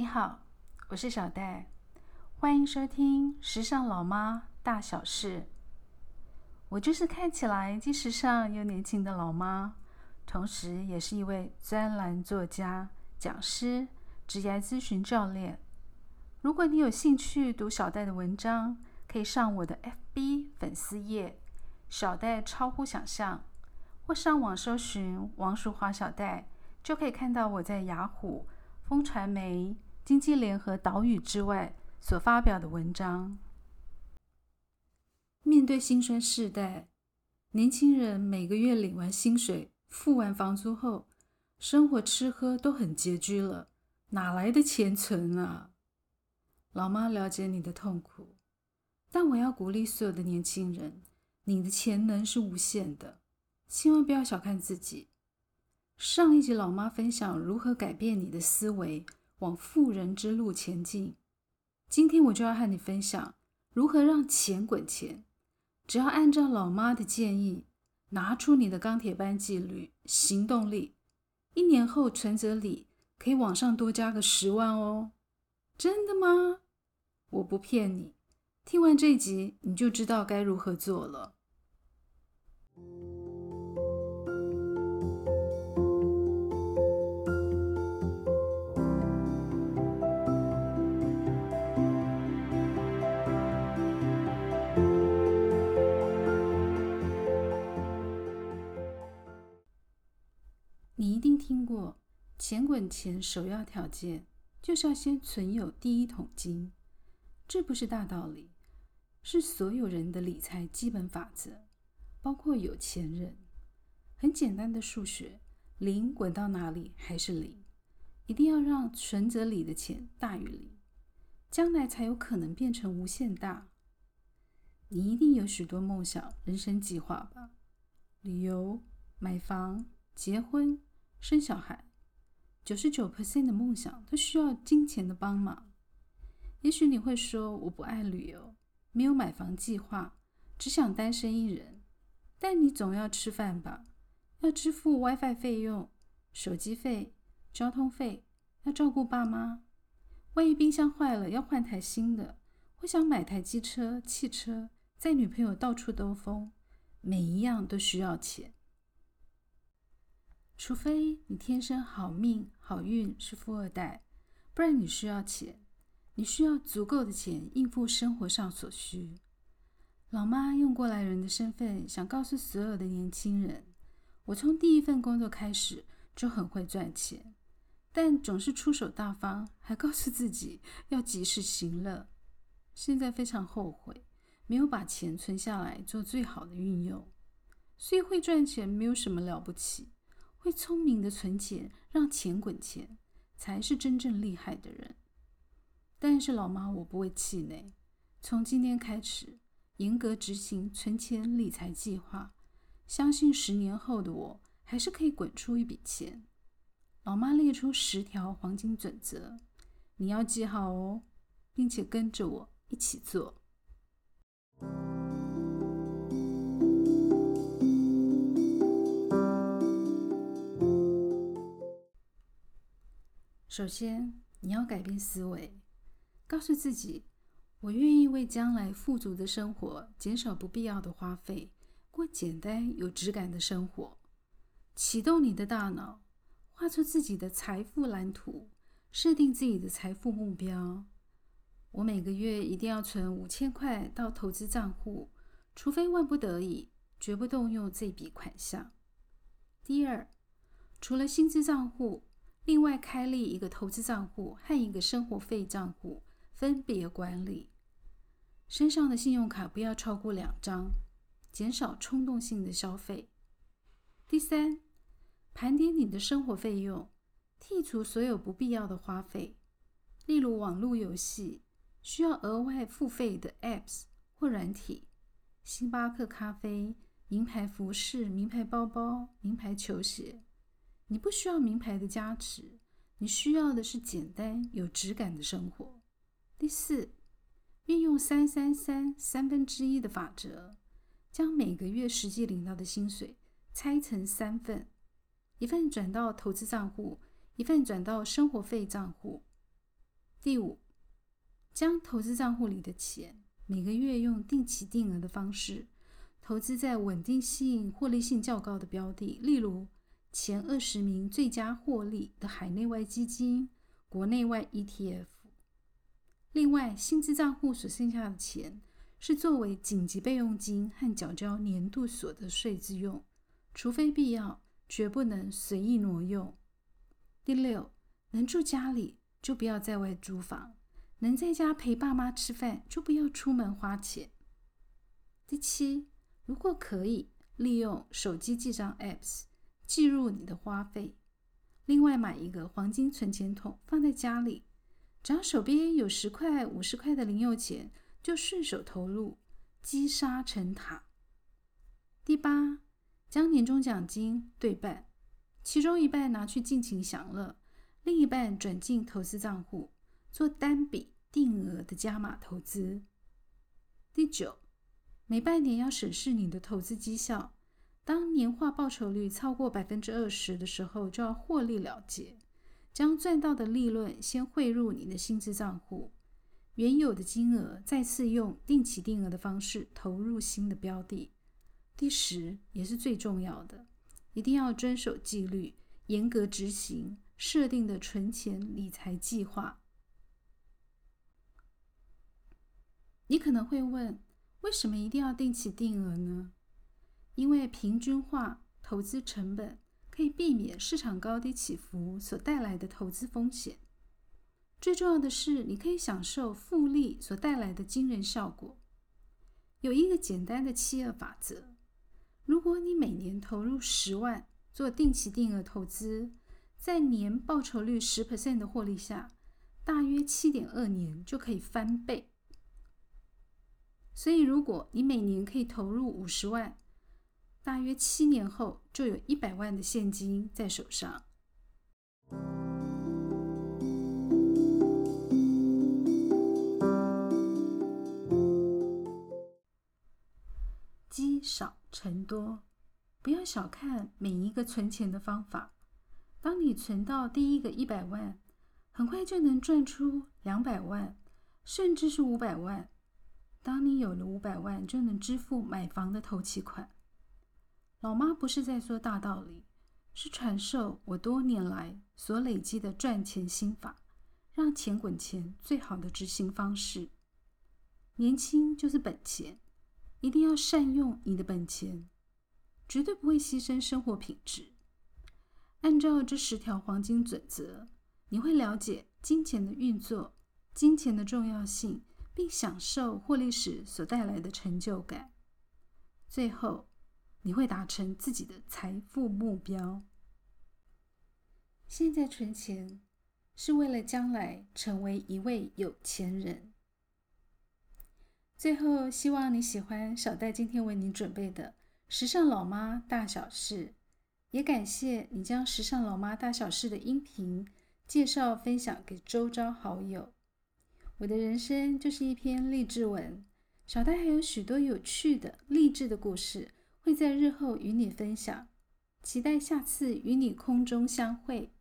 你好，我是小戴，欢迎收听《时尚老妈大小事》。我就是看起来既时尚又年轻的老妈，同时也是一位专栏作家、讲师、职业咨询教练。如果你有兴趣读小戴的文章，可以上我的 FB 粉丝页“小戴超乎想象”，或上网搜寻王淑华小戴，就可以看到我在雅虎、风传媒。经济联合岛屿之外所发表的文章。面对辛酸世代，年轻人每个月领完薪水、付完房租后，生活吃喝都很拮据了，哪来的钱存啊？老妈了解你的痛苦，但我要鼓励所有的年轻人：你的潜能是无限的，千万不要小看自己。上一集老妈分享如何改变你的思维。往富人之路前进。今天我就要和你分享如何让钱滚钱。只要按照老妈的建议，拿出你的钢铁般纪律、行动力，一年后存折里可以往上多加个十万哦！真的吗？我不骗你。听完这集，你就知道该如何做了。你一定听过“钱滚钱”，首要条件就是要先存有第一桶金。这不是大道理，是所有人的理财基本法则，包括有钱人。很简单的数学，零滚到哪里还是零。一定要让存折里的钱大于零，将来才有可能变成无限大。你一定有许多梦想、人生计划吧？旅游、买房、结婚。生小孩，九十九 percent 的梦想都需要金钱的帮忙。也许你会说我不爱旅游，没有买房计划，只想单身一人。但你总要吃饭吧？要支付 WiFi 费用、手机费、交通费，要照顾爸妈。万一冰箱坏了，要换台新的。我想买台机车、汽车，载女朋友到处兜风。每一样都需要钱。除非你天生好命好运是富二代，不然你需要钱，你需要足够的钱应付生活上所需。老妈用过来人的身份，想告诉所有的年轻人：我从第一份工作开始就很会赚钱，但总是出手大方，还告诉自己要及时行乐。现在非常后悔，没有把钱存下来做最好的运用。所以会赚钱没有什么了不起。会聪明的存钱，让钱滚钱，才是真正厉害的人。但是老妈，我不会气馁。从今天开始，严格执行存钱理财计划，相信十年后的我还是可以滚出一笔钱。老妈列出十条黄金准则，你要记好哦，并且跟着我一起做。首先，你要改变思维，告诉自己：我愿意为将来富足的生活减少不必要的花费，过简单有质感的生活。启动你的大脑，画出自己的财富蓝图，设定自己的财富目标。我每个月一定要存五千块到投资账户，除非万不得已，绝不动用这笔款项。第二，除了薪资账户。另外开立一个投资账户和一个生活费账户，分别管理。身上的信用卡不要超过两张，减少冲动性的消费。第三，盘点你的生活费用，剔除所有不必要的花费，例如网络游戏、需要额外付费的 Apps 或软体、星巴克咖啡、名牌服饰、名牌包包、名牌球鞋。你不需要名牌的加持，你需要的是简单有质感的生活。第四，运用三三三三分之一的法则，将每个月实际领到的薪水拆成三份，一份转到投资账户，一份转到生活费账户。第五，将投资账户里的钱每个月用定期定额的方式投资在稳定性、获利性较高的标的，例如前二十名最佳获利的海内外基金、国内外 ETF。另外，薪资账户所剩下的钱是作为紧急备用金和缴交年度所得税之用，除非必要，绝不能随意挪用。第六，能住家里就不要在外租房，能在家陪爸妈吃饭就不要出门花钱。第七，如果可以，利用手机记账 Apps 计入你的花费。另外，买一个黄金存钱筒放在家里，只要手边有十块、五十块的零用钱，就顺手投入，积沙成塔。第八，将年终奖金对半。其中一半拿去尽情享乐，另一半转进投资账户，做单笔定额的加码投资。第九，每半年要审视你的投资绩效，当年化报酬率超过百分之二十的时候，就要获利了结，将赚到的利润先汇入你的薪资账户，原有的金额再次用定期定额的方式投入新的标的。第十，也是最重要的。一定要遵守纪律，严格执行设定的存钱理财计划。你可能会问，为什么一定要定期定额呢？因为平均化投资成本可以避免市场高低起伏所带来的投资风险。最重要的是，你可以享受复利所带来的惊人效果。有一个简单的七二法则。如果你每年投入十万做定期定额投资，在年报酬率十 percent 的获利下，大约七点二年就可以翻倍。所以，如果你每年可以投入五十万，大约七年后就有一百万的现金在手上。积少。成多，不要小看每一个存钱的方法。当你存到第一个一百万，很快就能赚出两百万，甚至是五百万。当你有了五百万，就能支付买房的头期款。老妈不是在说大道理，是传授我多年来所累积的赚钱心法，让钱滚钱最好的执行方式。年轻就是本钱。一定要善用你的本钱，绝对不会牺牲生活品质。按照这十条黄金准则，你会了解金钱的运作、金钱的重要性，并享受获利时所带来的成就感。最后，你会达成自己的财富目标。现在存钱是为了将来成为一位有钱人。最后，希望你喜欢小戴今天为你准备的《时尚老妈大小事》，也感谢你将《时尚老妈大小事》的音频介绍分享给周遭好友。我的人生就是一篇励志文，小戴还有许多有趣的励志的故事会在日后与你分享，期待下次与你空中相会。